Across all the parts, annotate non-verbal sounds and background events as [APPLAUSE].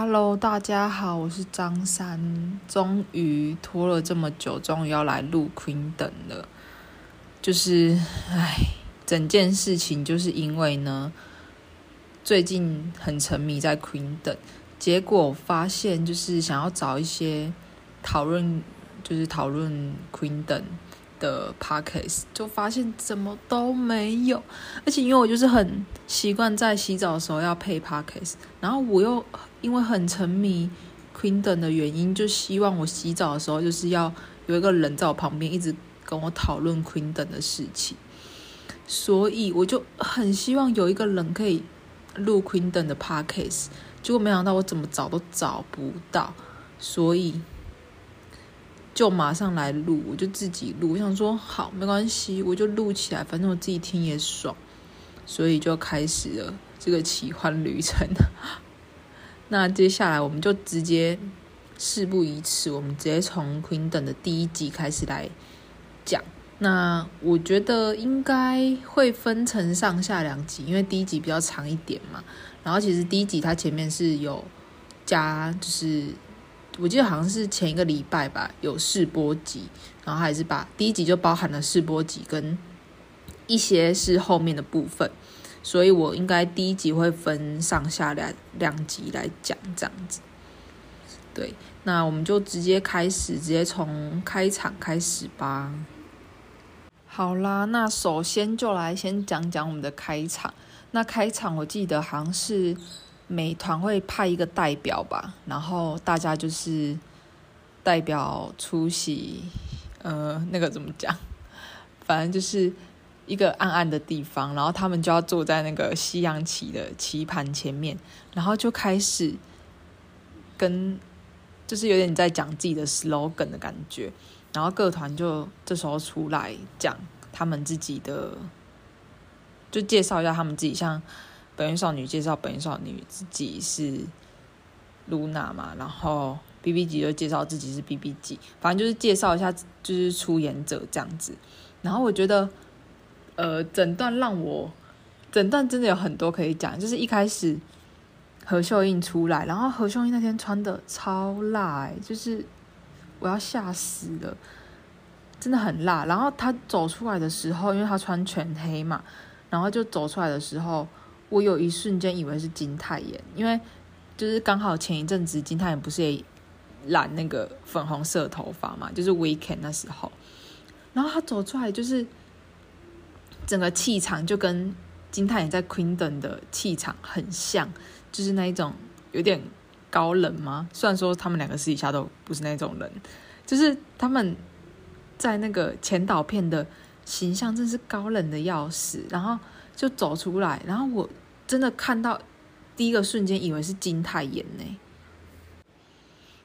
Hello，大家好，我是张三。终于拖了这么久，终于要来录 Queen 等了。就是，唉，整件事情就是因为呢，最近很沉迷在 Queen 等结果发现就是想要找一些讨论，就是讨论 Queen 等。的 podcast 就发现怎么都没有，而且因为我就是很习惯在洗澡的时候要配 podcast，然后我又因为很沉迷 Queendom 的原因，就希望我洗澡的时候就是要有一个人在我旁边一直跟我讨论 Queendom 的事情，所以我就很希望有一个人可以录 Queendom 的 podcast，结果没想到我怎么找都找不到，所以。就马上来录，我就自己录。我想说好，没关系，我就录起来，反正我自己听也爽，所以就开始了这个奇幻旅程。[LAUGHS] 那接下来我们就直接事不宜迟，我们直接从 Queen 等的第一集开始来讲。那我觉得应该会分成上下两集，因为第一集比较长一点嘛。然后其实第一集它前面是有加，就是。我记得好像是前一个礼拜吧，有试播集，然后还是把第一集就包含了试播集跟一些是后面的部分，所以我应该第一集会分上下两两集来讲这样子。对，那我们就直接开始，直接从开场开始吧。好啦，那首先就来先讲讲我们的开场。那开场我记得好像是。每团会派一个代表吧，然后大家就是代表出席，呃，那个怎么讲？[LAUGHS] 反正就是一个暗暗的地方，然后他们就要坐在那个西洋棋的棋盘前面，然后就开始跟，就是有点在讲自己的 slogan 的感觉，然后各团就这时候出来讲他们自己的，就介绍一下他们自己，像。本月少女介绍本月少女自己是露娜嘛，然后 B B 级就介绍自己是 B B 级，反正就是介绍一下就是出演者这样子。然后我觉得，呃，整段让我整段真的有很多可以讲，就是一开始何秀英出来，然后何秀英那天穿的超辣，欸，就是我要吓死了，真的很辣。然后她走出来的时候，因为她穿全黑嘛，然后就走出来的时候。我有一瞬间以为是金泰妍，因为就是刚好前一阵子金泰妍不是也染那个粉红色头发嘛，就是 Weekend 那时候，然后他走出来就是整个气场就跟金泰妍在 Queen 的气场很像，就是那一种有点高冷吗。虽然说他们两个私底下都不是那种人，就是他们在那个前导片的形象真是高冷的要死，然后。就走出来，然后我真的看到第一个瞬间，以为是金泰妍呢。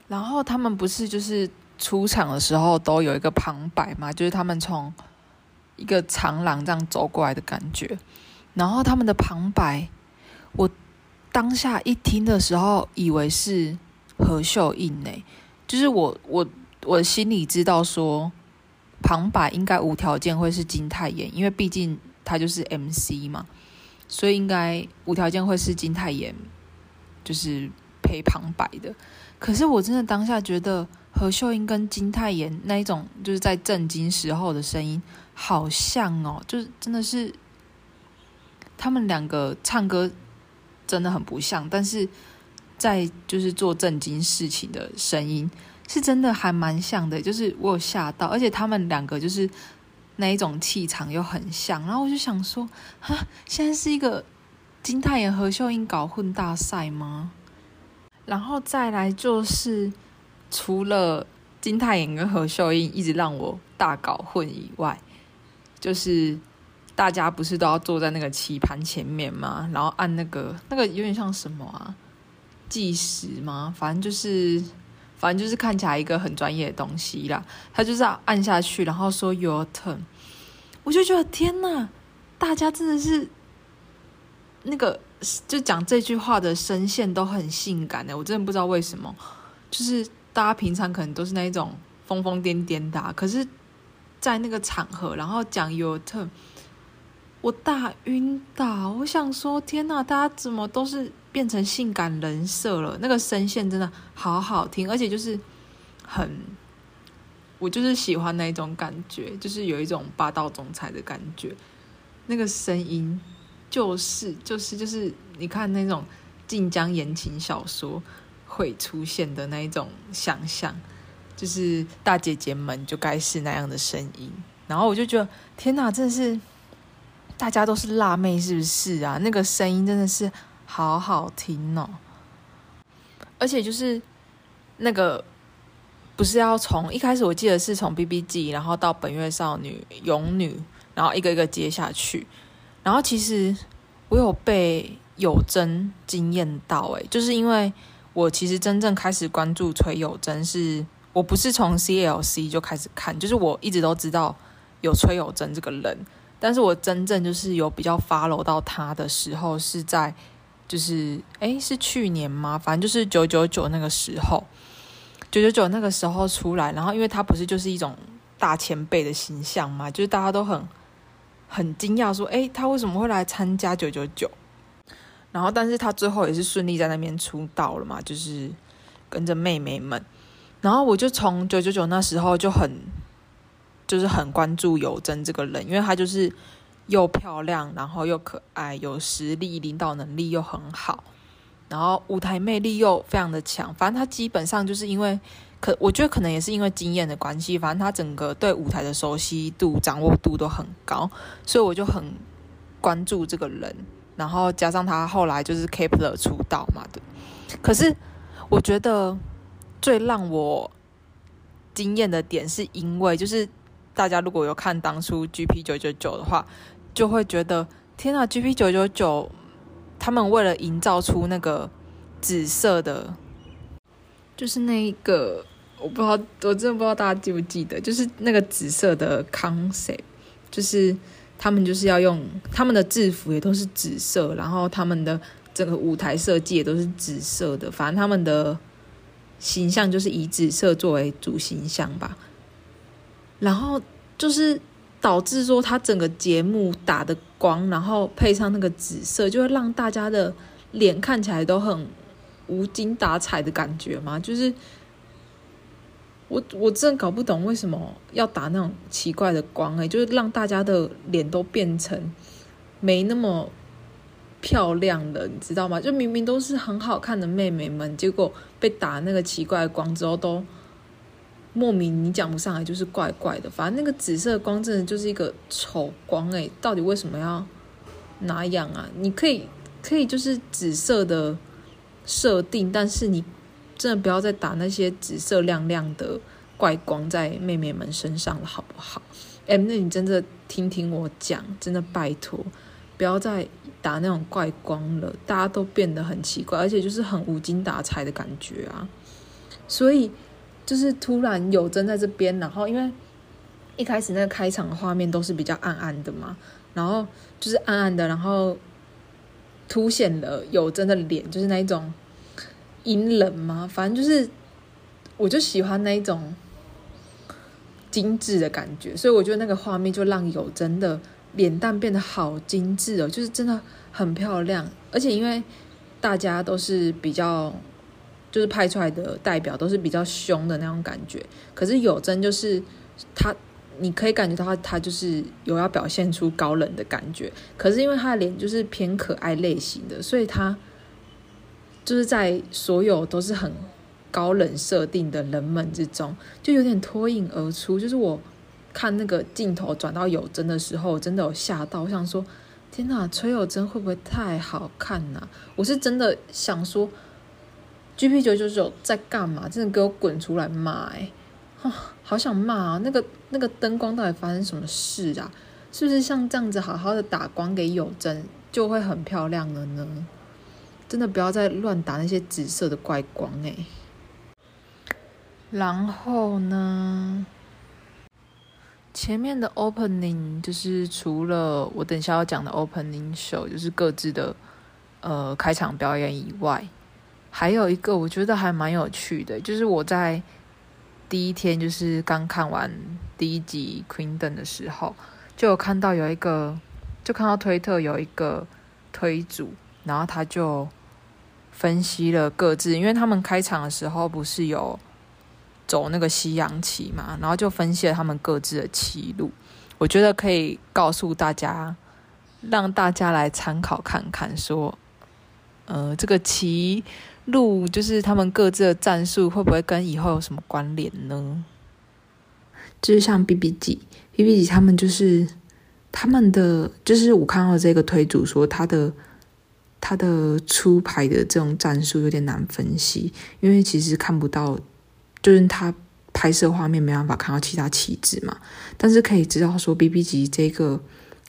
然后他们不是就是出场的时候都有一个旁白嘛，就是他们从一个长廊这样走过来的感觉。然后他们的旁白，我当下一听的时候，以为是何秀英呢。就是我我我心里知道说，旁白应该无条件会是金泰妍，因为毕竟。他就是 MC 嘛，所以应该无条件会是金泰妍，就是陪旁白的。可是我真的当下觉得何秀英跟金泰妍那一种，就是在震惊时候的声音好像哦，就是真的是他们两个唱歌真的很不像，但是在就是做震惊事情的声音是真的还蛮像的，就是我有吓到，而且他们两个就是。那一种气场又很像，然后我就想说，哈，现在是一个金泰妍何秀英搞混大赛吗？然后再来就是，除了金泰妍跟何秀英一直让我大搞混以外，就是大家不是都要坐在那个棋盘前面吗？然后按那个那个有点像什么啊？计时吗？反正就是。反正就是看起来一个很专业的东西啦，他就是要按下去，然后说 Your turn，我就觉得天呐，大家真的是那个就讲这句话的声线都很性感的，我真的不知道为什么，就是大家平常可能都是那一种疯疯癫癫的，可是，在那个场合，然后讲 Your turn，我大晕倒，我想说天呐，大家怎么都是变成性感人设了。那个声线真的好好听，而且就是很，我就是喜欢那一种感觉，就是有一种霸道总裁的感觉。那个声音就是就是就是，你看那种晋江言情小说会出现的那一种想象，就是大姐姐们就该是那样的声音。然后我就觉得，天哪，真的是。大家都是辣妹，是不是啊？那个声音真的是好好听哦，而且就是那个不是要从一开始，我记得是从 BBG，然后到本月少女、勇女，然后一个一个接下去。然后其实我有被有真惊艳到，诶，就是因为我其实真正开始关注崔有真是，我不是从 CLC 就开始看，就是我一直都知道有崔有真这个人。但是我真正就是有比较 follow 到他的时候，是在就是诶，是去年吗？反正就是九九九那个时候，九九九那个时候出来，然后因为他不是就是一种大前辈的形象嘛，就是大家都很很惊讶说，诶，他为什么会来参加九九九？然后，但是他最后也是顺利在那边出道了嘛，就是跟着妹妹们。然后我就从九九九那时候就很。就是很关注有真这个人，因为他就是又漂亮，然后又可爱，有实力，领导能力又很好，然后舞台魅力又非常的强。反正她基本上就是因为，可我觉得可能也是因为经验的关系，反正她整个对舞台的熟悉度、掌握度都很高，所以我就很关注这个人。然后加上她后来就是 Kepler 出道嘛的，可是我觉得最让我惊艳的点是因为就是。大家如果有看当初 GP 九九九的话，就会觉得天啊，GP 九九九，他们为了营造出那个紫色的，就是那一个，我不知道，我真的不知道大家记不记得，就是那个紫色的 concept，就是他们就是要用他们的制服也都是紫色，然后他们的整个舞台设计也都是紫色的，反正他们的形象就是以紫色作为主形象吧。然后就是导致说，他整个节目打的光，然后配上那个紫色，就会让大家的脸看起来都很无精打采的感觉嘛。就是我我真的搞不懂为什么要打那种奇怪的光，欸，就是让大家的脸都变成没那么漂亮的，你知道吗？就明明都是很好看的妹妹们，结果被打那个奇怪的光之后都。莫名你讲不上来，就是怪怪的。反正那个紫色光真的就是一个丑光诶，到底为什么要哪样啊？你可以可以就是紫色的设定，但是你真的不要再打那些紫色亮亮的怪光在妹妹们身上了，好不好？哎，那你真的听听我讲，真的拜托，不要再打那种怪光了，大家都变得很奇怪，而且就是很无精打采的感觉啊，所以。就是突然有真在这边，然后因为一开始那个开场画面都是比较暗暗的嘛，然后就是暗暗的，然后凸显了有真的脸，就是那一种阴冷嘛，反正就是我就喜欢那一种精致的感觉，所以我觉得那个画面就让有真的脸蛋变得好精致哦，就是真的很漂亮，而且因为大家都是比较。就是拍出来的代表都是比较凶的那种感觉，可是有真就是他，你可以感觉到他，他就是有要表现出高冷的感觉。可是因为他的脸就是偏可爱类型的，所以他就是在所有都是很高冷设定的人们之中，就有点脱颖而出。就是我看那个镜头转到有真的时候，真的有吓到，我想说天哪，崔有真会不会太好看呐？我是真的想说。GP 九九九在干嘛？真的给我滚出来骂！哎，好想骂啊！那个那个灯光到底发生什么事啊？是不是像这样子好好的打光给有真就会很漂亮了呢？真的不要再乱打那些紫色的怪光哎！然后呢，前面的 opening 就是除了我等下要讲的 opening show，就是各自的呃开场表演以外。还有一个我觉得还蛮有趣的，就是我在第一天就是刚看完第一集《Queendom》的时候，就有看到有一个，就看到推特有一个推主，然后他就分析了各自，因为他们开场的时候不是有走那个西洋棋嘛，然后就分析了他们各自的棋路。我觉得可以告诉大家，让大家来参考看看，说，呃，这个棋路就是他们各自的战术会不会跟以后有什么关联呢？就是像 B B 级，B B 级他们就是他们的，就是我看到这个推主说他的他的出牌的这种战术有点难分析，因为其实看不到，就是他拍摄画面没办法看到其他棋子嘛，但是可以知道说 B B 级这个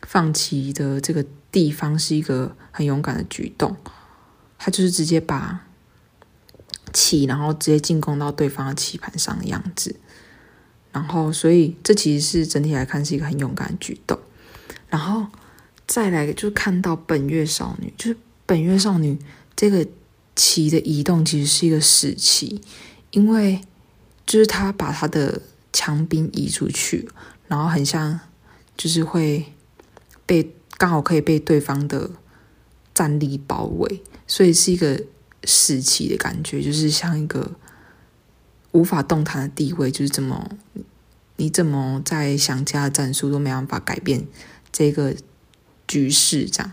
放棋的这个地方是一个很勇敢的举动，他就是直接把棋然后直接进攻到对方的棋盘上的样子。然后，所以这其实是整体来看是一个很勇敢的举动。然后再来就看到本月少女，就是本月少女这个棋的移动其实是一个死棋，因为就是她把她的强兵移出去，然后很像就是会被刚好可以被对方的战力包围，所以是一个士气的感觉，就是像一个。无法动弹的地位，就是这么，你怎么在想家的战术都没办法改变这个局势，这样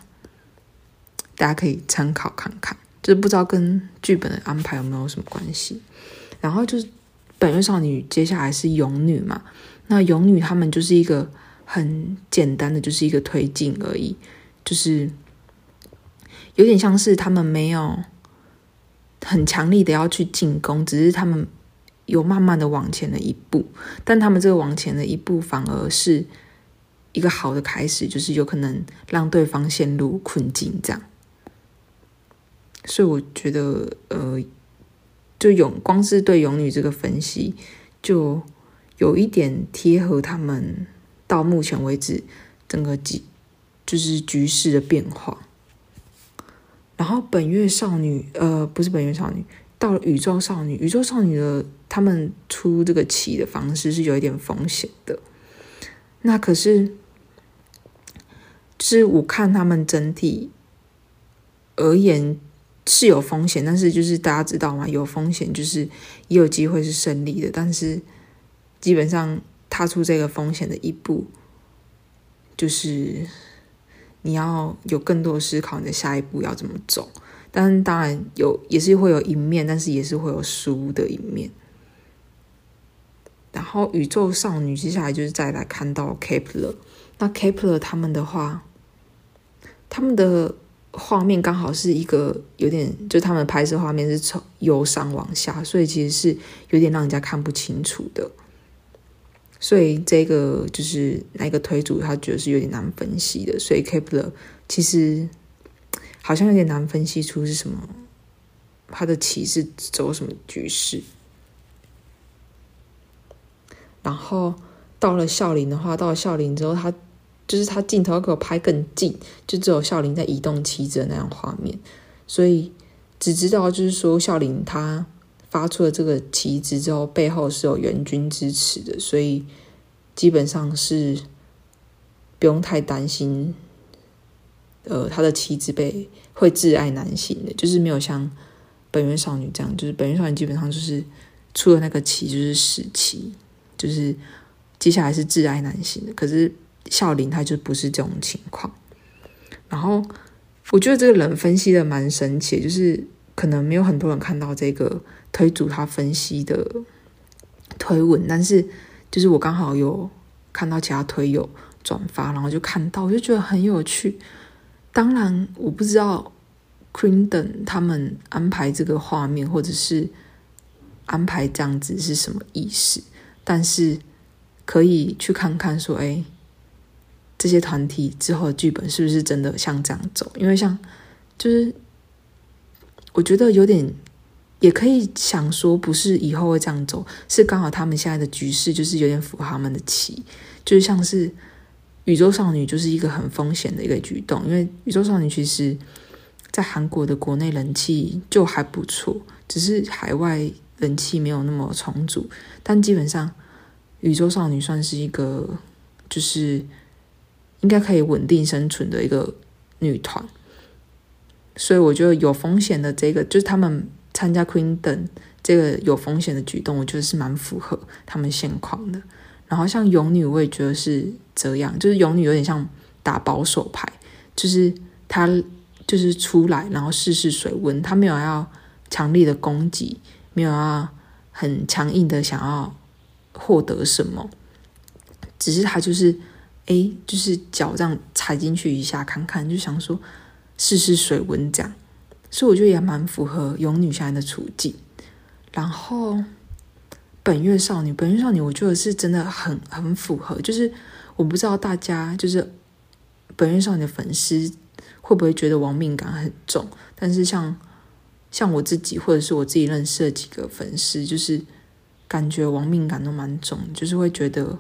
大家可以参考看看，就是不知道跟剧本的安排有没有什么关系。然后就是本月少女，接下来是勇女嘛，那勇女他们就是一个很简单的，就是一个推进而已，就是有点像是他们没有很强力的要去进攻，只是他们。有慢慢的往前的一步，但他们这个往前的一步反而是一个好的开始，就是有可能让对方陷入困境这样。所以我觉得，呃，就勇光是对勇女这个分析，就有一点贴合他们到目前为止整个局就是局势的变化。然后本月少女，呃，不是本月少女。到了宇宙少女，宇宙少女的他们出这个棋的方式是有一点风险的。那可是，是我看他们整体而言是有风险，但是就是大家知道吗？有风险就是也有机会是胜利的，但是基本上踏出这个风险的一步，就是你要有更多的思考，你的下一步要怎么走。但当然有，也是会有赢面，但是也是会有输的一面。然后宇宙少女接下来就是再来看到 Kepler，那 Kepler 他们的话，他们的画面刚好是一个有点，就他们拍摄画面是从由上往下，所以其实是有点让人家看不清楚的。所以这个就是那个推主他觉得是有点难分析的，所以 Kepler 其实。好像有点难分析出是什么，他的棋是走什么局势。然后到了孝陵的话，到了孝陵之后，他就是他镜头给我拍更近，就只有孝陵在移动棋子的那样画面，所以只知道就是说孝陵他发出了这个旗帜之后，背后是有援军支持的，所以基本上是不用太担心。呃，他的旗帜被会挚爱男性的，就是没有像本月少女这样，就是本月少女基本上就是出了那个旗就是死旗，就是接下来是挚爱男性的。可是孝琳他就不是这种情况。然后我觉得这个人分析的蛮神奇，就是可能没有很多人看到这个推主他分析的推文，但是就是我刚好有看到其他推友转发，然后就看到，我就觉得很有趣。当然，我不知道 Queen 等他们安排这个画面，或者是安排这样子是什么意思。但是可以去看看，说，哎，这些团体之后的剧本是不是真的像这样走？因为像，就是我觉得有点，也可以想说，不是以后会这样走，是刚好他们现在的局势就是有点符合他们的棋，就是像是。宇宙少女就是一个很风险的一个举动，因为宇宙少女其实，在韩国的国内人气就还不错，只是海外人气没有那么充足。但基本上，宇宙少女算是一个，就是应该可以稳定生存的一个女团。所以我觉得有风险的这个，就是他们参加 Queen 等这个有风险的举动，我觉得是蛮符合他们现况的。然后像勇女，我也觉得是这样，就是勇女有点像打保守牌，就是他就是出来，然后试试水温，他没有要强力的攻击，没有要很强硬的想要获得什么，只是他就是哎，就是脚这样踩进去一下看看，就想说试试水温这样，所以我觉得也蛮符合勇女侠的处境，然后。本月少女，本月少女，我觉得是真的很很符合。就是我不知道大家就是本月少女的粉丝会不会觉得亡命感很重，但是像像我自己或者是我自己认识的几个粉丝，就是感觉亡命感都蛮重，就是会觉得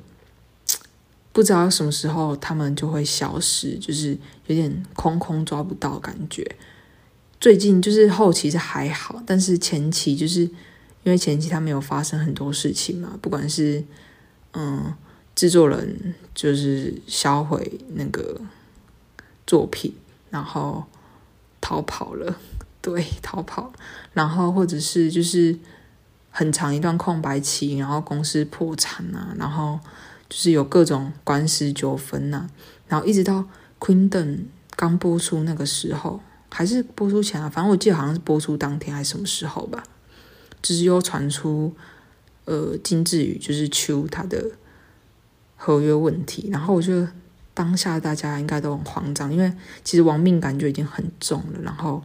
不知道什么时候他们就会消失，就是有点空空抓不到感觉。最近就是后期是还好，但是前期就是。因为前期他没有发生很多事情嘛，不管是嗯制作人就是销毁那个作品，然后逃跑了，对，逃跑，然后或者是就是很长一段空白期，然后公司破产啊，然后就是有各种官司纠纷呐，然后一直到《Queen 登》刚播出那个时候，还是播出前啊，反正我记得好像是播出当天还是什么时候吧。就是又传出，呃，金智宇就是秋他的合约问题，然后我觉得当下大家应该都很慌张，因为其实亡命感就已经很重了，然后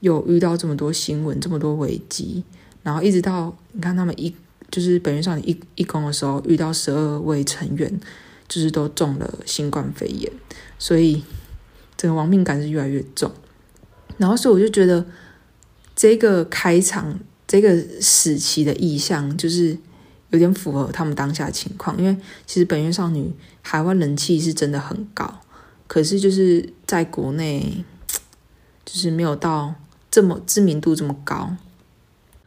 又遇到这么多新闻，这么多危机，然后一直到你看他们一就是本月少女一一公的时候，遇到十二位成员就是都中了新冠肺炎，所以整个亡命感是越来越重，然后所以我就觉得这个开场。这个时期的意象就是有点符合他们当下情况，因为其实本月少女海外人气是真的很高，可是就是在国内就是没有到这么知名度这么高，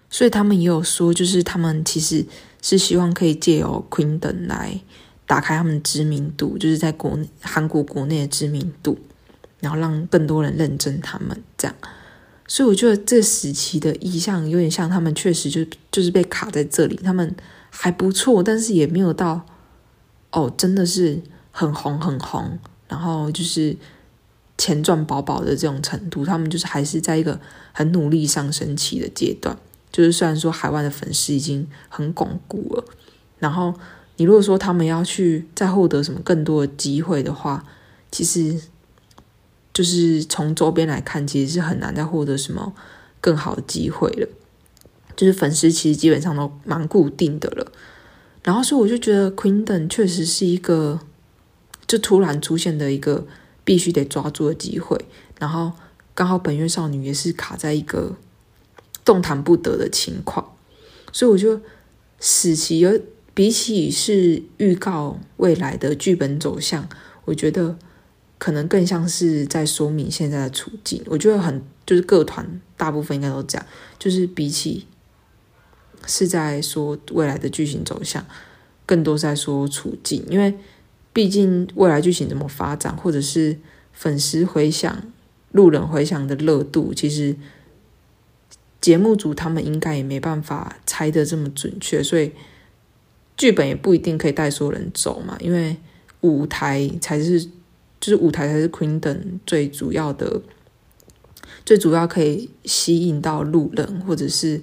所以他们也有说，就是他们其实是希望可以借由 Queen 等来打开他们知名度，就是在国韩国国内的知名度，然后让更多人认证他们这样。所以我觉得这时期的意象有点像他们确实就就是被卡在这里，他们还不错，但是也没有到哦，真的是很红很红，然后就是钱赚饱饱的这种程度，他们就是还是在一个很努力上升期的阶段。就是虽然说海外的粉丝已经很巩固了，然后你如果说他们要去再获得什么更多的机会的话，其实。就是从周边来看，其实是很难再获得什么更好的机会了。就是粉丝其实基本上都蛮固定的了。然后，所以我就觉得 Queendom 确实是一个就突然出现的一个必须得抓住的机会。然后刚好本月少女也是卡在一个动弹不得的情况，所以我就使其有比起是预告未来的剧本走向，我觉得。可能更像是在说明现在的处境，我觉得很就是各团大部分应该都这样，就是比起是在说未来的剧情走向，更多是在说处境，因为毕竟未来剧情怎么发展，或者是粉丝回想、路人回想的热度，其实节目组他们应该也没办法猜得这么准确，所以剧本也不一定可以带所有人走嘛，因为舞台才是。就是舞台才是 Queendom 最主要的，最主要可以吸引到路人，或者是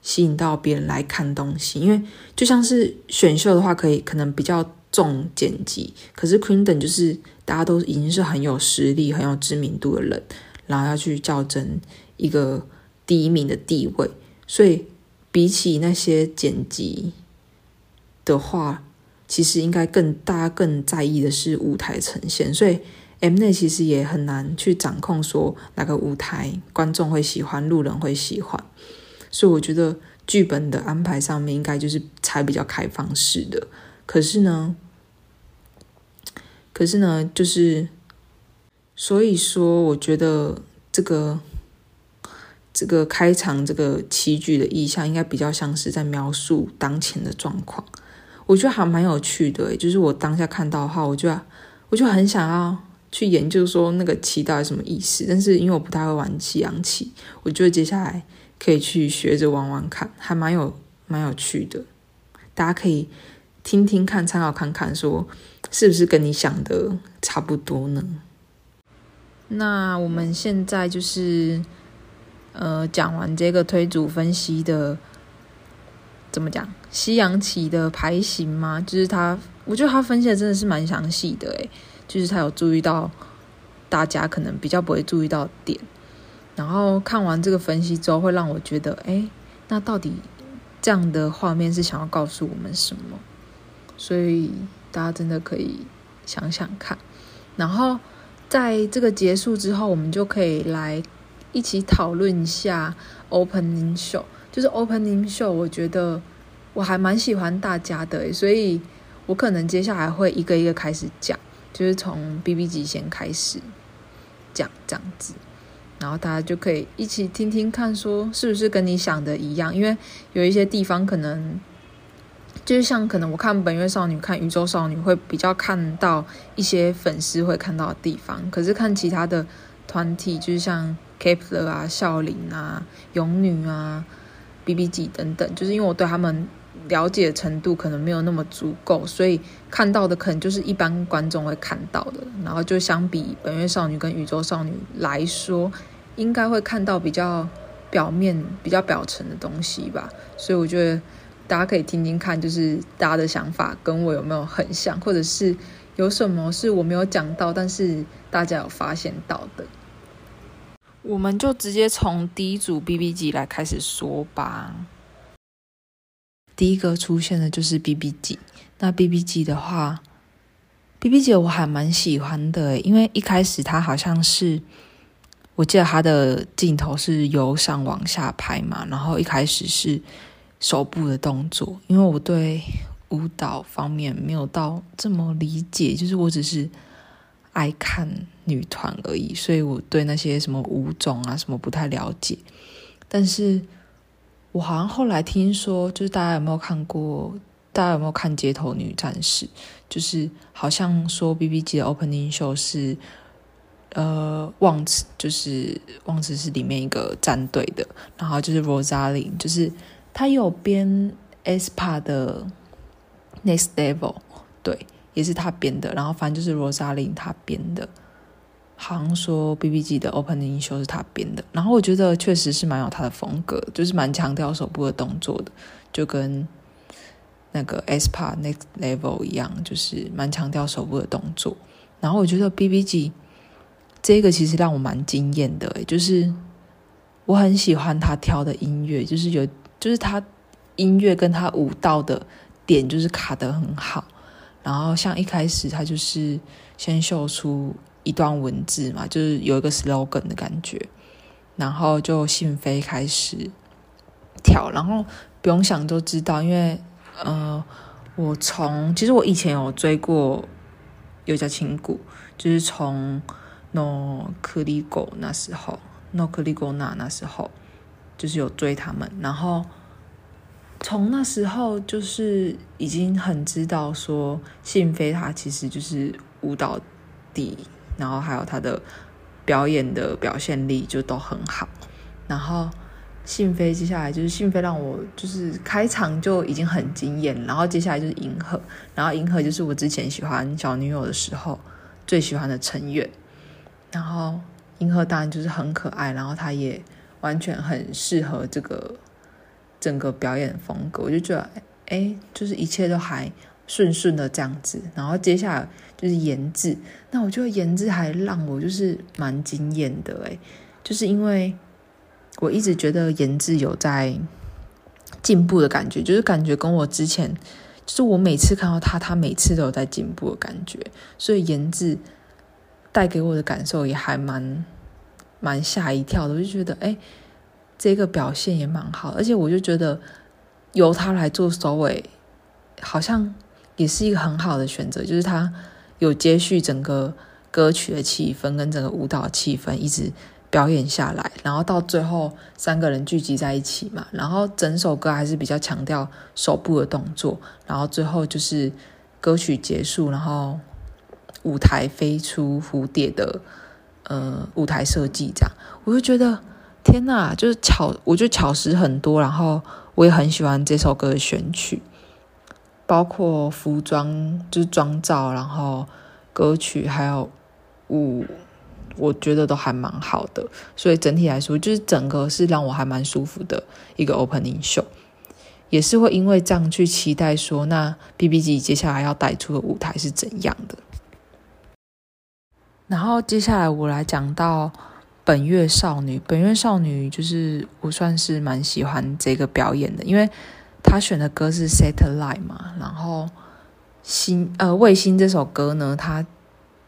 吸引到别人来看东西。因为就像是选秀的话，可以可能比较重剪辑，可是 Queendom 就是大家都已经是很有实力、很有知名度的人，然后要去较真一个第一名的地位，所以比起那些剪辑的话。其实应该更大家更在意的是舞台呈现，所以 M 内其实也很难去掌控说哪个舞台观众会喜欢，路人会喜欢。所以我觉得剧本的安排上面应该就是才比较开放式的。可是呢，可是呢，就是所以说，我觉得这个这个开场这个棋局的意象，应该比较像是在描述当前的状况。我觉得还蛮有趣的，就是我当下看到的话，我就我就很想要去研究说那个旗到底什么意思，但是因为我不太会玩西洋棋，我觉得接下来可以去学着玩玩看，还蛮有蛮有趣的。大家可以听听看，参考看看，说是不是跟你想的差不多呢？那我们现在就是呃讲完这个推组分析的，怎么讲西洋棋的牌型吗？就是他，我觉得他分析的真的是蛮详细的，诶。就是他有注意到大家可能比较不会注意到点，然后看完这个分析之后，会让我觉得，哎，那到底这样的画面是想要告诉我们什么？所以大家真的可以想想看。然后在这个结束之后，我们就可以来一起讨论一下 opening show。就是 opening show，我觉得我还蛮喜欢大家的，所以我可能接下来会一个一个开始讲。就是从 BB 级先开始讲这样子，然后大家就可以一起听听看，说是不是跟你想的一样？因为有一些地方可能就是像可能我看本月少女、看宇宙少女会比较看到一些粉丝会看到的地方，可是看其他的团体，就是像 Kepler 啊、孝琳啊、勇女啊、BB 级等等，就是因为我对他们。了解程度可能没有那么足够，所以看到的可能就是一般观众会看到的。然后就相比本月少女跟宇宙少女来说，应该会看到比较表面、比较表层的东西吧。所以我觉得大家可以听听看，就是大家的想法跟我有没有很像，或者是有什么是我没有讲到，但是大家有发现到的。我们就直接从第一组 BB 级来开始说吧。第一个出现的就是 BB 级。那 BB 级的话，BB 级我还蛮喜欢的，因为一开始它好像是，我记得它的镜头是由上往下拍嘛，然后一开始是手部的动作。因为我对舞蹈方面没有到这么理解，就是我只是爱看女团而已，所以我对那些什么舞种啊什么不太了解，但是。我好像后来听说，就是大家有没有看过？大家有没有看《街头女战士》？就是好像说 B B G 的 Opening Show 是，呃，忘词，就是忘词是里面一个战队的，然后就是 Rosalie，就是他有编 S P A 的 Next Level，对，也是他编的，然后反正就是 Rosalie 他编的。好像说 B B G 的 opening show 是他编的，然后我觉得确实是蛮有他的风格，就是蛮强调手部的动作的，就跟那个 S P A Next Level 一样，就是蛮强调手部的动作。然后我觉得 B B G 这个其实让我蛮惊艳的，就是我很喜欢他挑的音乐，就是有就是他音乐跟他舞蹈的点就是卡得很好。然后像一开始他就是先秀出。一段文字嘛，就是有一个 slogan 的感觉，然后就信飞开始跳，然后不用想都知道，因为呃，我从其实我以前有追过有家亲故，就是从 No Kurigo 那时候，No Kurigo 那那时候就是有追他们，然后从那时候就是已经很知道说信飞他其实就是舞蹈底。然后还有他的表演的表现力就都很好，然后信飞接下来就是信飞让我就是开场就已经很惊艳，然后接下来就是银河，然后银河就是我之前喜欢小女友的时候最喜欢的成员，然后银河当然就是很可爱，然后他也完全很适合这个整个表演风格，我就觉得哎，就是一切都还顺顺的这样子，然后接下来。就是颜值，那我觉得颜值还让我就是蛮惊艳的诶，就是因为我一直觉得颜值有在进步的感觉，就是感觉跟我之前，就是我每次看到他，他每次都有在进步的感觉，所以颜值带给我的感受也还蛮蛮吓一跳的，我就觉得哎，这个表现也蛮好，而且我就觉得由他来做首尾，好像也是一个很好的选择，就是他。有接续整个歌曲的气氛跟整个舞蹈气氛一直表演下来，然后到最后三个人聚集在一起嘛，然后整首歌还是比较强调手部的动作，然后最后就是歌曲结束，然后舞台飞出蝴蝶的呃舞台设计，这样我就觉得天哪，就是巧，我觉得巧思很多，然后我也很喜欢这首歌的选曲，包括服装就是妆造，然后歌曲还有舞，我觉得都还蛮好的，所以整体来说，就是整个是让我还蛮舒服的一个 opening show。也是会因为这样去期待说，那 BBG 接下来要带出的舞台是怎样的。然后接下来我来讲到本月少女，本月少女就是我算是蛮喜欢这个表演的，因为他选的歌是 Satellite 嘛，然后星呃卫星这首歌呢，它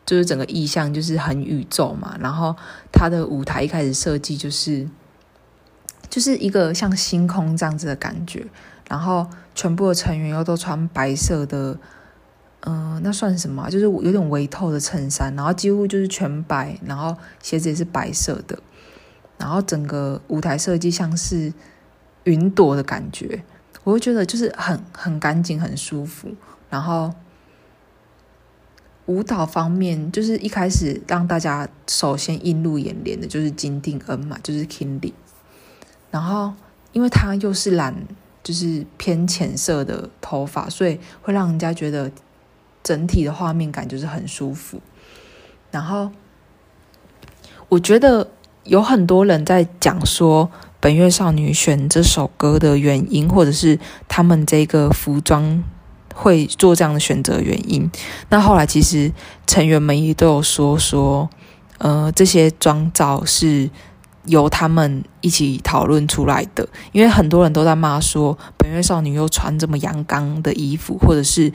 就是整个意象就是很宇宙嘛，然后他的舞台一开始设计就是就是一个像星空这样子的感觉。然后全部的成员又都穿白色的，嗯、那算什么？就是有点微透的衬衫，然后几乎就是全白，然后鞋子也是白色的，然后整个舞台设计像是云朵的感觉，我会觉得就是很很干净、很舒服。然后舞蹈方面，就是一开始让大家首先映入眼帘的就是金定恩嘛，就是 Kingsley，然后因为他又是染。就是偏浅色的头发，所以会让人家觉得整体的画面感就是很舒服。然后我觉得有很多人在讲说本月少女选这首歌的原因，或者是他们这个服装会做这样的选择原因。那后来其实成员们也都有说说，呃，这些妆造是。由他们一起讨论出来的，因为很多人都在骂说，本月少女又穿这么阳刚的衣服，或者是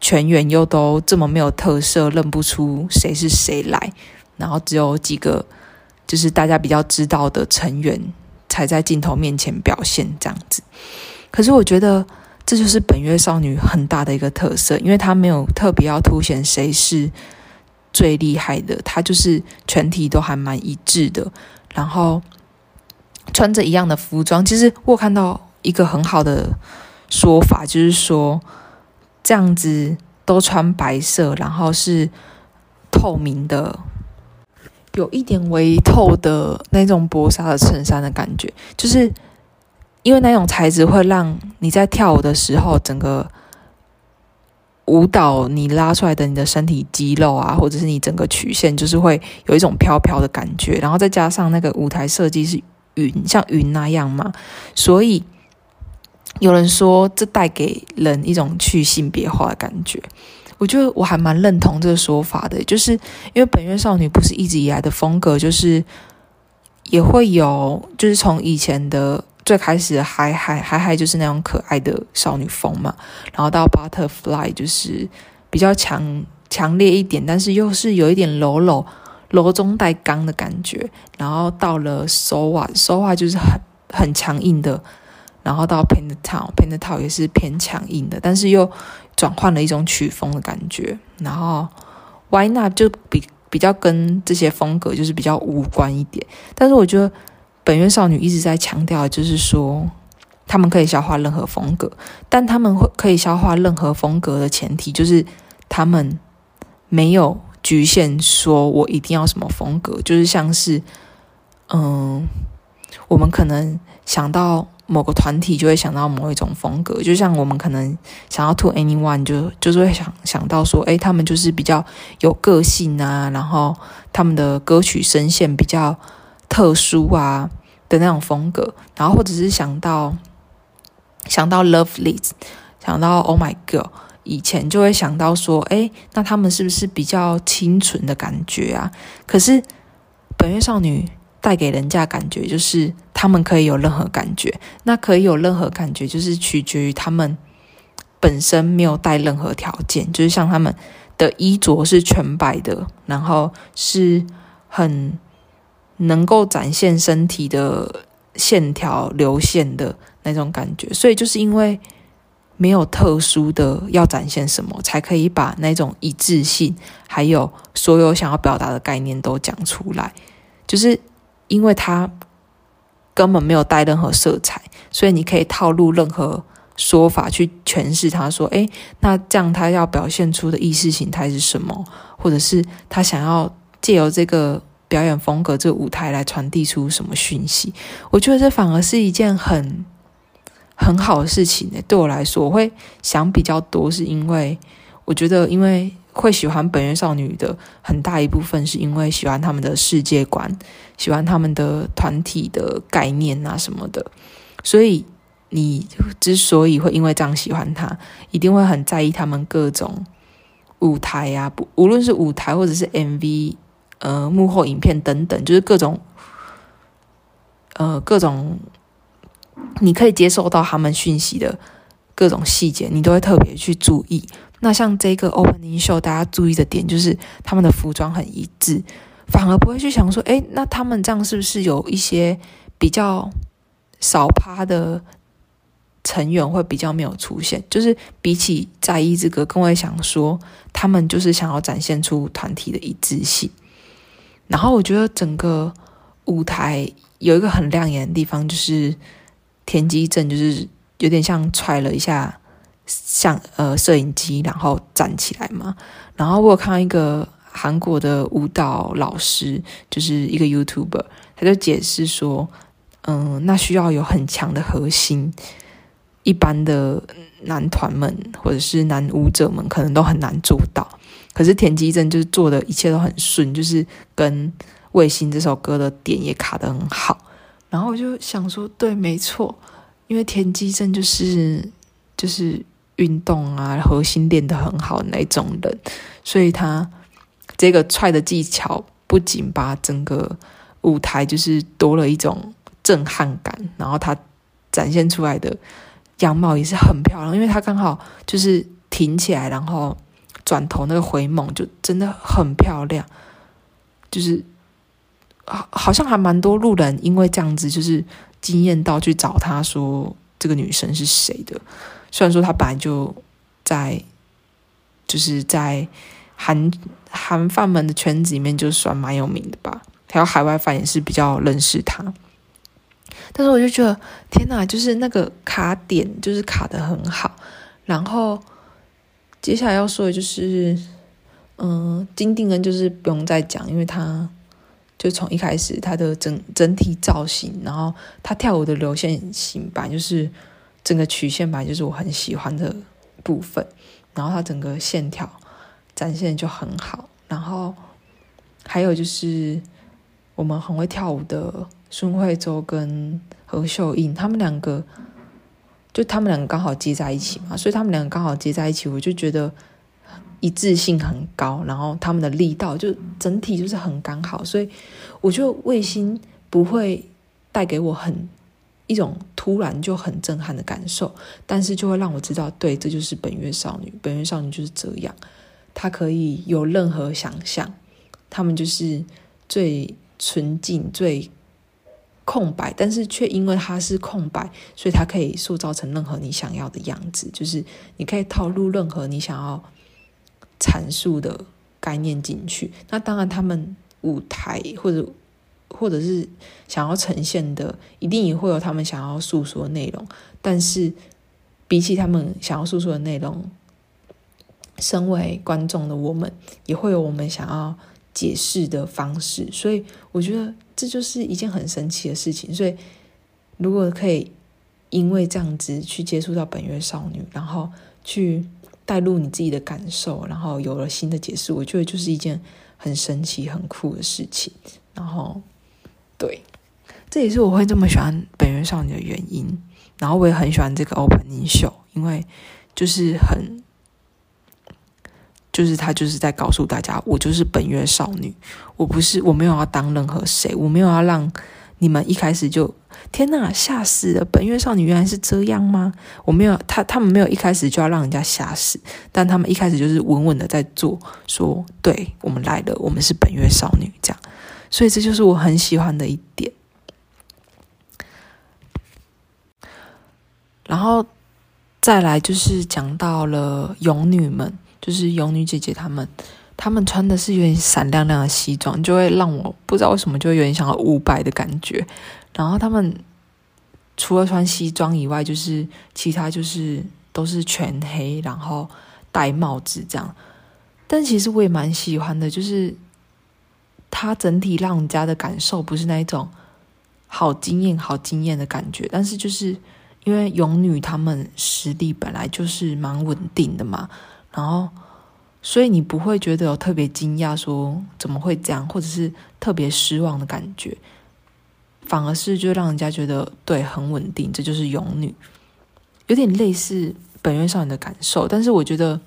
全员又都这么没有特色，认不出谁是谁来，然后只有几个就是大家比较知道的成员才在镜头面前表现这样子。可是我觉得这就是本月少女很大的一个特色，因为她没有特别要凸显谁是最厉害的，她就是全体都还蛮一致的。然后穿着一样的服装，其实我看到一个很好的说法，就是说这样子都穿白色，然后是透明的，有一点微透的那种薄纱的衬衫的感觉，就是因为那种材质会让你在跳舞的时候整个。舞蹈你拉出来的你的身体肌肉啊，或者是你整个曲线，就是会有一种飘飘的感觉，然后再加上那个舞台设计是云，像云那样嘛，所以有人说这带给人一种去性别化的感觉。我觉得我还蛮认同这个说法的，就是因为本月少女不是一直以来的风格，就是也会有，就是从以前的。最开始的嗨嗨嗨嗨就是那种可爱的少女风嘛，然后到 Butterfly 就是比较强强烈一点，但是又是有一点柔柔柔中带刚的感觉，然后到了 Soa Soa 就是很很强硬的，然后到 Paint Town Paint Town 也是偏强硬的，但是又转换了一种曲风的感觉，然后 Why Not 就比比较跟这些风格就是比较无关一点，但是我觉得。本月少女一直在强调，就是说，他们可以消化任何风格，但他们会可以消化任何风格的前提，就是他们没有局限，说我一定要什么风格，就是像是，嗯，我们可能想到某个团体，就会想到某一种风格，就像我们可能想要 to anyone，就就是会想想到说，诶，他们就是比较有个性啊，然后他们的歌曲声线比较。特殊啊的那种风格，然后或者是想到想到 Lovelyz，想到 Oh My Girl，以前就会想到说，哎，那他们是不是比较清纯的感觉啊？可是本月少女带给人家感觉就是他们可以有任何感觉，那可以有任何感觉，就是取决于他们本身没有带任何条件，就是像他们的衣着是全白的，然后是很。能够展现身体的线条流线的那种感觉，所以就是因为没有特殊的要展现什么，才可以把那种一致性，还有所有想要表达的概念都讲出来。就是因为他根本没有带任何色彩，所以你可以套路任何说法去诠释他说，诶，那这样他要表现出的意识形态是什么？或者是他想要借由这个表演风格、这个舞台来传递出什么讯息？我觉得这反而是一件很很好的事情呢。对我来说，我会想比较多，是因为我觉得，因为会喜欢本月少女的很大一部分，是因为喜欢他们的世界观，喜欢他们的团体的概念啊什么的，所以。你之所以会因为这样喜欢他，一定会很在意他们各种舞台、啊，不，无论是舞台或者是 MV，呃，幕后影片等等，就是各种，呃，各种你可以接受到他们讯息的各种细节，你都会特别去注意。那像这个 opening show，大家注意的点就是他们的服装很一致，反而不会去想说，诶，那他们这样是不是有一些比较少趴的？成员会比较没有出现，就是比起在意这个，更会想说他们就是想要展现出团体的一致性。然后我觉得整个舞台有一个很亮眼的地方，就是田鸡镇就是有点像踹了一下像呃摄影机，然后站起来嘛。然后我有看到一个韩国的舞蹈老师，就是一个 YouTuber，他就解释说，嗯、那需要有很强的核心。一般的男团们或者是男舞者们可能都很难做到，可是田基正就是做的一切都很顺，就是跟《卫星》这首歌的点也卡得很好。然后我就想说，对，没错，因为田基正就是就是运动啊，核心练得很好那种人，所以他这个踹的技巧不仅把整个舞台就是多了一种震撼感，然后他展现出来的。样貌也是很漂亮，因为他刚好就是挺起来，然后转头那个回眸就真的很漂亮，就是好，好像还蛮多路人因为这样子就是惊艳到去找他说这个女生是谁的。虽然说她本来就在就是在韩韩饭们的圈子里面就算蛮有名的吧，还有海外饭也是比较认识她。但是我就觉得天哪，就是那个卡点就是卡得很好。然后接下来要说的就是，嗯，金定恩就是不用再讲，因为他就从一开始他的整整体造型，然后他跳舞的流线型版，就是整个曲线版，就是我很喜欢的部分。然后他整个线条展现就很好。然后还有就是我们很会跳舞的。孙慧洲跟何秀英，他们两个就他们两个刚好接在一起嘛，所以他们两个刚好接在一起，我就觉得一致性很高，然后他们的力道就整体就是很刚好，所以我觉得卫星不会带给我很一种突然就很震撼的感受，但是就会让我知道，对，这就是本月少女，本月少女就是这样，她可以有任何想象，他们就是最纯净最。空白，但是却因为它是空白，所以它可以塑造成任何你想要的样子。就是你可以套入任何你想要阐述的概念进去。那当然，他们舞台或者或者是想要呈现的，一定也会有他们想要诉说的内容。但是，比起他们想要诉说的内容，身为观众的我们，也会有我们想要解释的方式。所以，我觉得。这就是一件很神奇的事情，所以如果可以因为这样子去接触到本月少女，然后去带入你自己的感受，然后有了新的解释，我觉得就是一件很神奇、很酷的事情。然后，对，这也是我会这么喜欢本月少女的原因。然后我也很喜欢这个 opening show，因为就是很。就是他就是在告诉大家，我就是本月少女，我不是，我没有要当任何谁，我没有要让你们一开始就天哪，吓死了！本月少女原来是这样吗？我没有，他他们没有一开始就要让人家吓死，但他们一开始就是稳稳的在做，说对，我们来了，我们是本月少女这样，所以这就是我很喜欢的一点。然后再来就是讲到了勇女们。就是勇女姐姐她们，他们穿的是有点闪亮亮的西装，就会让我不知道为什么就有点想要伍佰的感觉。然后他们除了穿西装以外，就是其他就是都是全黑，然后戴帽子这样。但其实我也蛮喜欢的，就是它整体让人家的感受不是那一种好惊艳、好惊艳的感觉。但是就是因为勇女她们实力本来就是蛮稳定的嘛，然后所以你不会觉得有特别惊讶，说怎么会这样，或者是特别失望的感觉。反而是就让人家觉得对，很稳定，这就是勇女，有点类似本月少女的感受。但是我觉得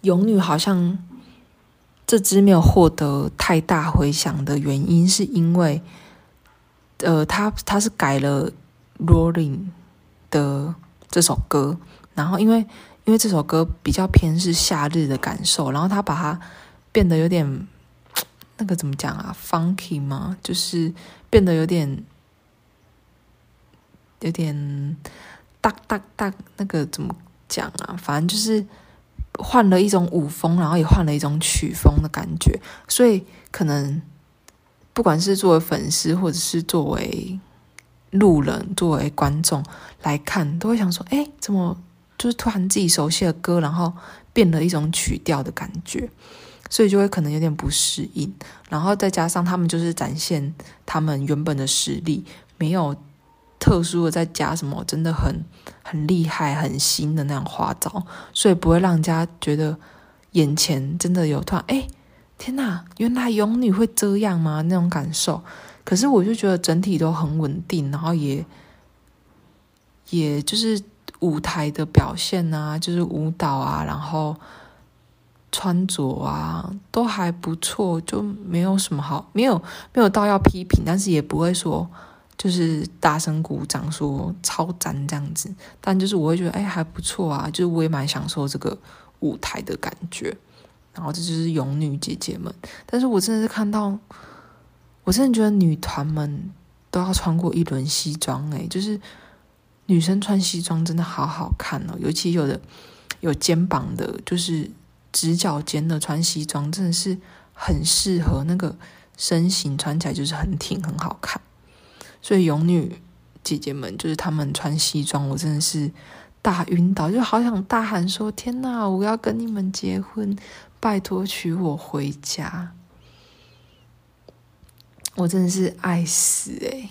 勇女好像这支没有获得太大回响的原因，是因为呃，他他是改了 Rolling 的这首歌，然后因为因为这首歌比较偏是夏日的感受，然后他把它变得有点。那个怎么讲啊？Funky 吗？就是变得有点有点哒哒哒，那个怎么讲啊？反正就是换了一种舞风，然后也换了一种曲风的感觉。所以可能不管是作为粉丝，或者是作为路人、作为观众来看，都会想说：哎，怎么就是突然自己熟悉的歌，然后变了一种曲调的感觉？所以就会可能有点不适应，然后再加上他们就是展现他们原本的实力，没有特殊的再加什么真的很很厉害、很新的那样花招，所以不会让人家觉得眼前真的有突然哎，天哪，原来勇女会这样吗？那种感受。可是我就觉得整体都很稳定，然后也也就是舞台的表现啊，就是舞蹈啊，然后。穿着啊都还不错，就没有什么好，没有没有到要批评，但是也不会说就是大声鼓掌说超赞这样子，但就是我会觉得哎还不错啊，就是我也蛮享受这个舞台的感觉，然后这就是勇女姐姐们，但是我真的是看到，我真的觉得女团们都要穿过一轮西装哎，就是女生穿西装真的好好看哦，尤其有的有肩膀的，就是。直角肩的穿西装真的是很适合那个身形，穿起来就是很挺，很好看。所以勇女姐姐们就是她们穿西装，我真的是大晕倒，就好想大喊说：“天哪，我要跟你们结婚，拜托娶我回家！”我真的是爱死诶、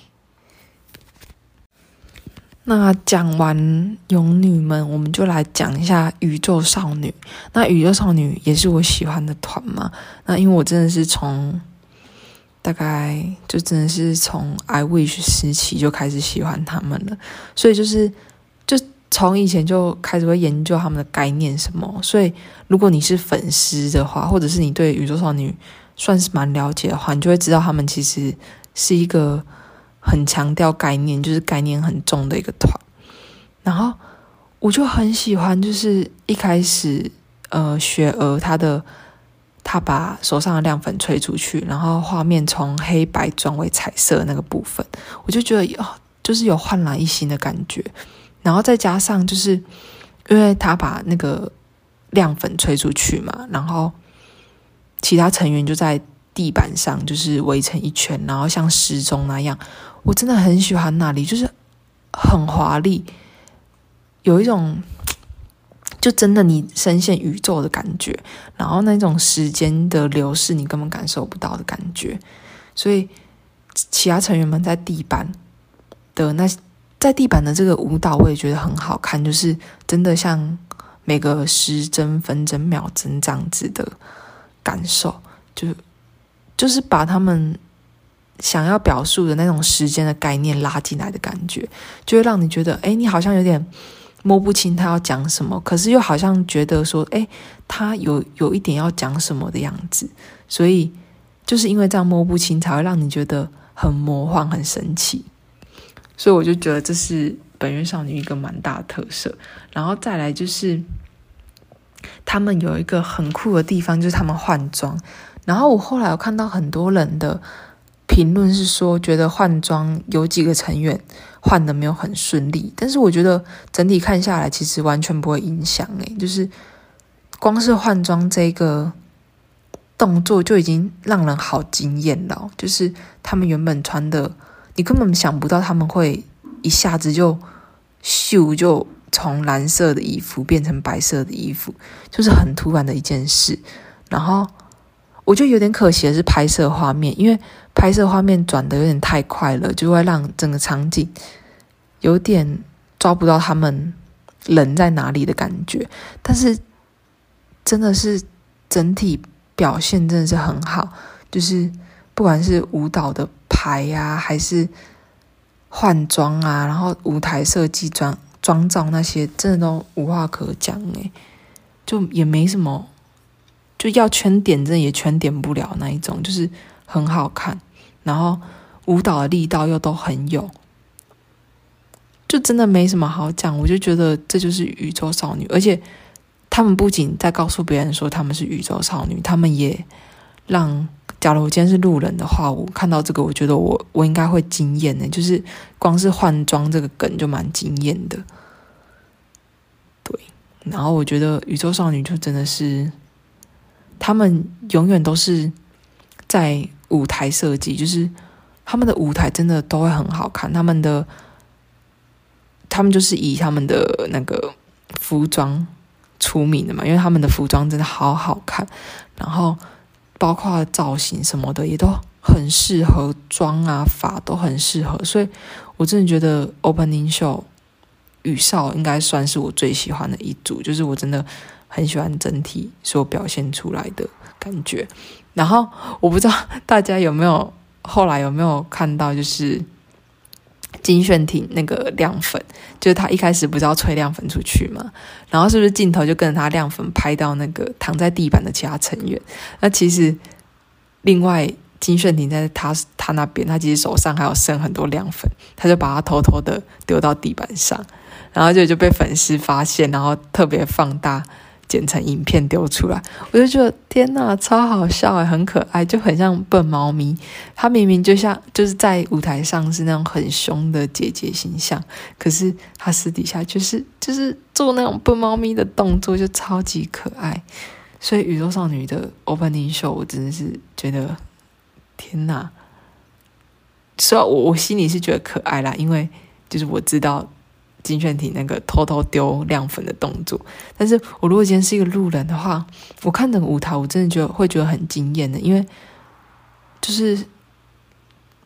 那讲完勇女们，我们就来讲一下宇宙少女。那宇宙少女也是我喜欢的团嘛。那因为我真的是从大概就真的是从 I Wish 时期就开始喜欢他们了，所以就是就从以前就开始会研究他们的概念什么。所以如果你是粉丝的话，或者是你对宇宙少女算是蛮了解的话，你就会知道他们其实是一个。很强调概念，就是概念很重的一个团。然后我就很喜欢，就是一开始，呃，雪儿她的她把手上的亮粉吹出去，然后画面从黑白转为彩色那个部分，我就觉得哦，就是有焕然一新的感觉。然后再加上就是因为她把那个亮粉吹出去嘛，然后其他成员就在地板上就是围成一圈，然后像时钟那样。我真的很喜欢那里，就是很华丽，有一种 [TSK] 就真的你深陷宇宙的感觉，然后那种时间的流逝你根本感受不到的感觉。所以其他成员们在地板的那在地板的这个舞蹈，我也觉得很好看，就是真的像每个时针、分针、秒针这样子的感受，就是就是把他们。想要表述的那种时间的概念拉进来的感觉，就会让你觉得，哎，你好像有点摸不清他要讲什么，可是又好像觉得说，哎，他有有一点要讲什么的样子，所以就是因为这样摸不清，才会让你觉得很魔幻、很神奇。所以我就觉得这是本月少女一个蛮大的特色。然后再来就是，他们有一个很酷的地方，就是他们换装。然后我后来有看到很多人的。评论是说，觉得换装有几个成员换的没有很顺利，但是我觉得整体看下来，其实完全不会影响。诶，就是光是换装这个动作就已经让人好惊艳了。就是他们原本穿的，你根本想不到他们会一下子就秀就从蓝色的衣服变成白色的衣服，就是很突然的一件事。然后我觉得有点可惜的是拍摄画面，因为拍摄画面转得有点太快了，就会让整个场景有点抓不到他们人在哪里的感觉。但是真的是整体表现真的是很好，就是不管是舞蹈的排呀、啊，还是换装啊，然后舞台设计、妆妆造那些，真的都无话可讲诶，就也没什么，就要圈点，真也圈点不了那一种，就是很好看，然后舞蹈的力道又都很有，就真的没什么好讲。我就觉得这就是宇宙少女，而且他们不仅在告诉别人说他们是宇宙少女，他们也让。假如我今天是路人的话，我看到这个，我觉得我我应该会惊艳的，就是光是换装这个梗就蛮惊艳的。对，然后我觉得宇宙少女就真的是，他们永远都是在舞台设计，就是他们的舞台真的都会很好看，他们的他们就是以他们的那个服装出名的嘛，因为他们的服装真的好好看，然后。包括造型什么的也都很适合，妆啊发都很适合，所以我真的觉得 Opening Show 宇少应该算是我最喜欢的一组，就是我真的很喜欢整体所表现出来的感觉。然后我不知道大家有没有后来有没有看到，就是。金炫廷那个亮粉，就是他一开始不是要吹亮粉出去嘛，然后是不是镜头就跟着他亮粉拍到那个躺在地板的其他成员？那其实另外金炫廷在他他那边，他其实手上还有剩很多亮粉，他就把它偷偷的丢到地板上，然后就就被粉丝发现，然后特别放大。剪成影片丢出来，我就觉得天呐，超好笑，很可爱，就很像笨猫咪。他明明就像就是在舞台上是那种很凶的姐姐形象，可是他私底下就是就是做那种笨猫咪的动作，就超级可爱。所以宇宙少女的 opening show，我真的是觉得天呐，虽然我我心里是觉得可爱啦，因为就是我知道。金炫廷那个偷偷丢亮粉的动作，但是我如果今天是一个路人的话，我看整个舞台，我真的觉得会觉得很惊艳的，因为就是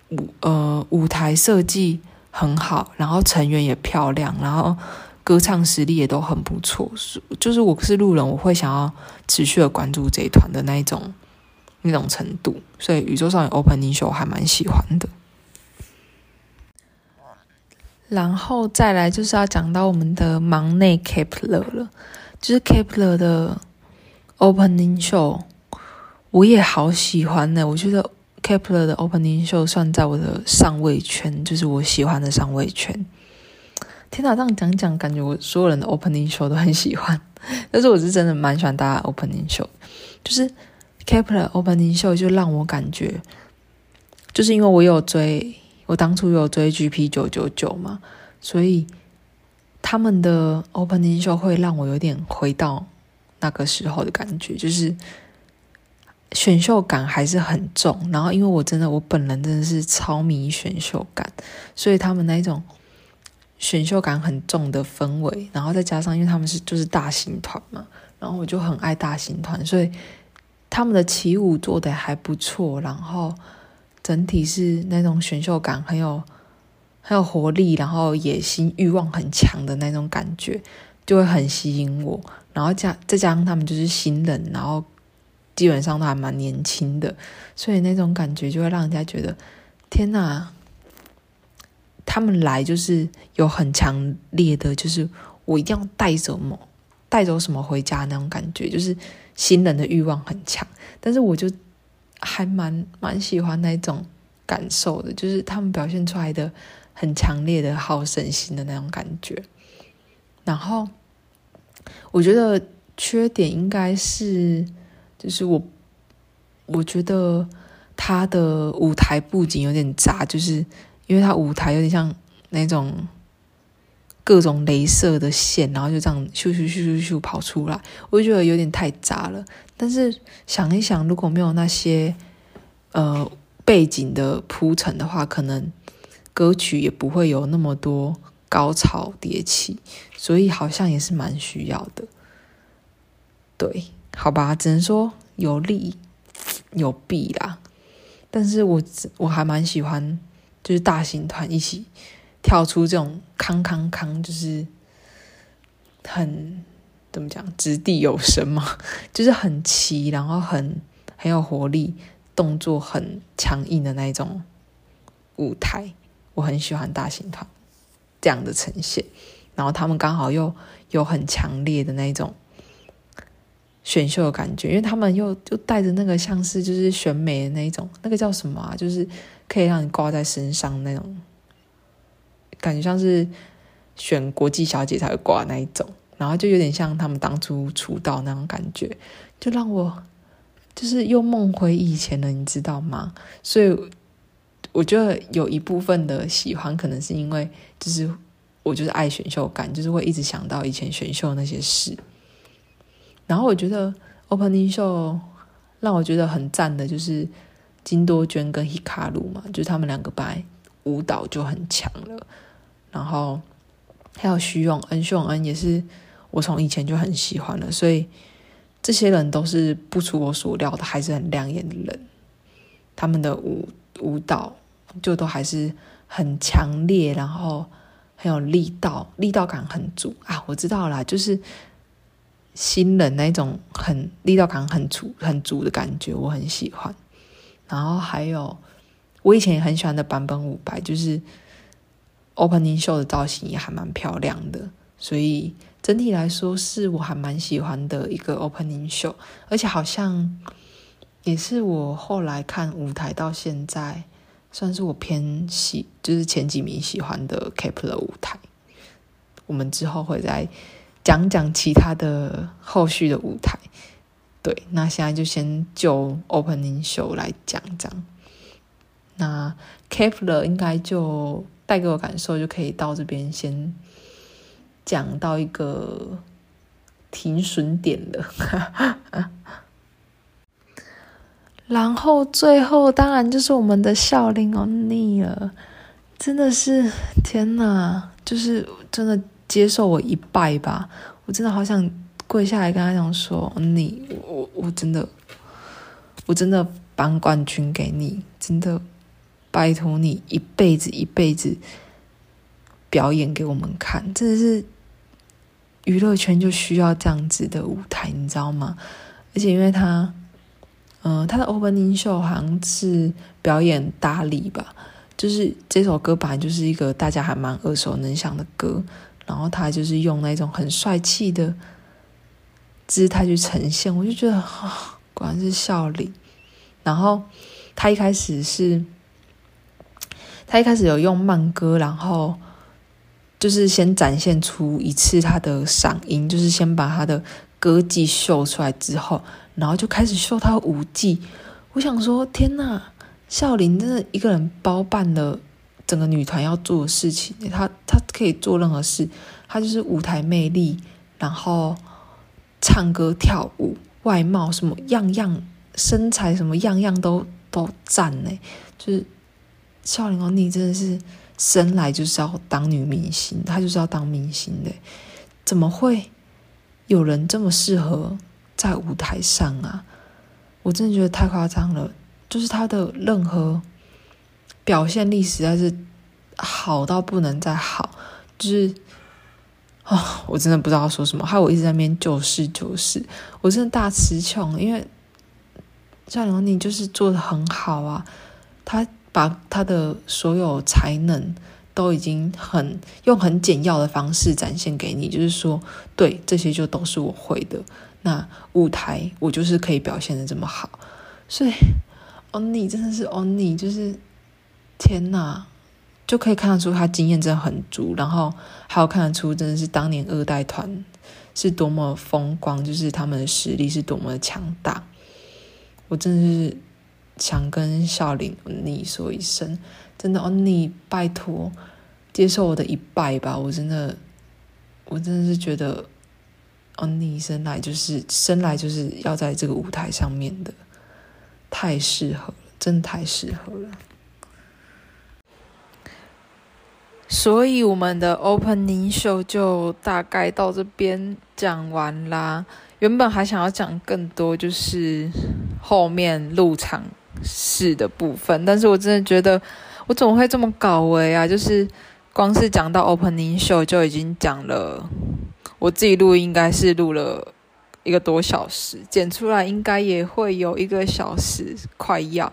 舞呃舞台设计很好，然后成员也漂亮，然后歌唱实力也都很不错，就是我是路人，我会想要持续的关注这一团的那一种那种程度，所以宇宙少女 Opening Show 还蛮喜欢的。然后再来就是要讲到我们的忙内 Kepler 了，就是 Kepler 的 Opening Show，我也好喜欢呢。我觉得 Kepler 的 Opening Show 算在我的上位圈，就是我喜欢的上位圈。天哪，这样讲讲，感觉我所有人的 Opening Show 都很喜欢。[LAUGHS] 但是我是真的蛮喜欢大家 Opening Show，就是 Kepler Opening Show 就让我感觉，就是因为我有追。我当初有追 GP 九九九嘛，所以他们的 opening show 会让我有点回到那个时候的感觉，就是选秀感还是很重。然后因为我真的我本人真的是超迷选秀感，所以他们那一种选秀感很重的氛围，然后再加上因为他们是就是大型团嘛，然后我就很爱大型团，所以他们的起舞做得还不错，然后。整体是那种选秀感很有很有活力，然后野心欲望很强的那种感觉，就会很吸引我。然后加再加上他们就是新人，然后基本上都还蛮年轻的，所以那种感觉就会让人家觉得天哪！他们来就是有很强烈的，就是我一定要带走么带走什么回家那种感觉，就是新人的欲望很强。但是我就。还蛮蛮喜欢那种感受的，就是他们表现出来的很强烈的好胜心的那种感觉。然后我觉得缺点应该是，就是我我觉得他的舞台布景有点杂，就是因为他舞台有点像那种各种镭射的线，然后就这样咻咻咻咻咻跑出来，我就觉得有点太杂了。但是想一想，如果没有那些呃背景的铺陈的话，可能歌曲也不会有那么多高潮迭起，所以好像也是蛮需要的。对，好吧，只能说有利有弊啦。但是我我还蛮喜欢，就是大型团一起跳出这种康康康，就是很怎么讲，掷地有声嘛，[LAUGHS] 就是很齐，然后很很有活力，动作很强硬的那一种舞台。我很喜欢大型团这样的呈现，然后他们刚好又有很强烈的那种。选秀的感觉，因为他们又就带着那个像是就是选美的那一种，那个叫什么啊？就是可以让你挂在身上那种感觉，像是选国际小姐才会挂那一种，然后就有点像他们当初出道那种感觉，就让我就是又梦回以前了，你知道吗？所以我觉得有一部分的喜欢，可能是因为就是我就是爱选秀感，就是会一直想到以前选秀那些事。然后我觉得 opening show 让我觉得很赞的，就是金多娟跟 Hikaru 嘛，就是他们两个本来舞蹈就很强了。然后还有徐永恩，徐永恩也是我从以前就很喜欢了，所以这些人都是不出我所料的，还是很亮眼的人。他们的舞舞蹈就都还是很强烈，然后很有力道，力道感很足啊！我知道啦，就是。新人那种很力道感很足很足的感觉，我很喜欢。然后还有我以前也很喜欢的版本五白，就是 opening show 的造型也还蛮漂亮的，所以整体来说是我还蛮喜欢的一个 opening show。而且好像也是我后来看舞台到现在，算是我偏喜就是前几名喜欢的 Kepler 舞台。我们之后会再。讲讲其他的后续的舞台，对，那现在就先就 opening show 来讲讲。那 Kepler 应该就带给我感受就可以到这边先讲到一个停损点了。[LAUGHS] 然后最后当然就是我们的孝琳欧尼了，真的是天哪，就是真的。接受我一拜吧，我真的好想跪下来跟他讲说，你我我真的我真的颁冠军给你，真的拜托你一辈子一辈子表演给我们看，真的是娱乐圈就需要这样子的舞台，你知道吗？而且因为他，嗯、他的 opening show 好像是表演大力吧，就是这首歌本来就是一个大家还蛮耳熟能详的歌。然后他就是用那种很帅气的姿态去呈现，我就觉得啊、哦，果然是孝琳。然后他一开始是，他一开始有用慢歌，然后就是先展现出一次他的嗓音，就是先把他的歌技秀出来之后，然后就开始秀他舞技。我想说，天呐，孝琳真的一个人包办了。整个女团要做的事情，她她可以做任何事，她就是舞台魅力，然后唱歌跳舞，外貌什么样样，身材什么样样都都赞呢。就是孝琳欧尼真的是生来就是要当女明星，她就是要当明星的，怎么会有人这么适合在舞台上啊？我真的觉得太夸张了，就是她的任何。表现力实在是好到不能再好，就是啊、我真的不知道说什么，害我一直在那边就是就是，我真的大词穷，因为孝琳欧尼就是做得很好啊，他把他的所有才能都已经很用很简要的方式展现给你，就是说，对，这些就都是我会的，那舞台我就是可以表现的这么好，所以 Only 真的是 Only，，就是。天呐，就可以看得出他经验真的很足，然后还有看得出真的是当年二代团是多么风光，就是他们的实力是多么的强大。我真的是想跟孝琳你说一声，真的欧尼拜托接受我的一拜吧！我真的，我真的是觉得欧尼生来就是生来就是要在这个舞台上面的，太适合了，真的太适合了。所以我们的 opening show 就大概到这边讲完啦。原本还想要讲更多，就是后面入场是的部分，但是我真的觉得我怎么会这么搞维啊？就是光是讲到 opening show 就已经讲了，我自己录应该是录了一个多小时，剪出来应该也会有一个小时快要。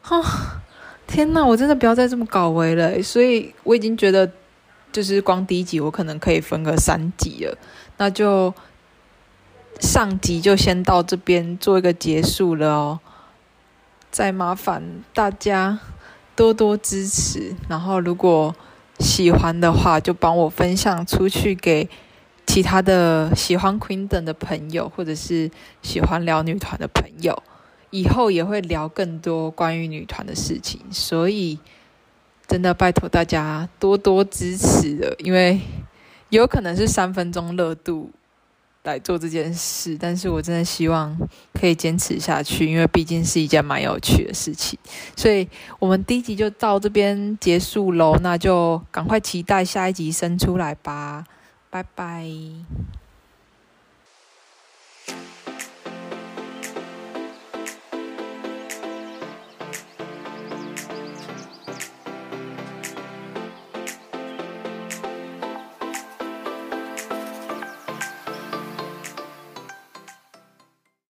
哈，天哪，我真的不要再这么搞维了，所以我已经觉得，就是光第一集我可能可以分个三集了，那就。上集就先到这边做一个结束了哦，再麻烦大家多多支持，然后如果喜欢的话，就帮我分享出去给其他的喜欢 Queen 等的朋友，或者是喜欢聊女团的朋友，以后也会聊更多关于女团的事情，所以真的拜托大家多多支持了，因为有可能是三分钟热度。来做这件事，但是我真的希望可以坚持下去，因为毕竟是一件蛮有趣的事情。所以，我们第一集就到这边结束喽，那就赶快期待下一集生出来吧，拜拜。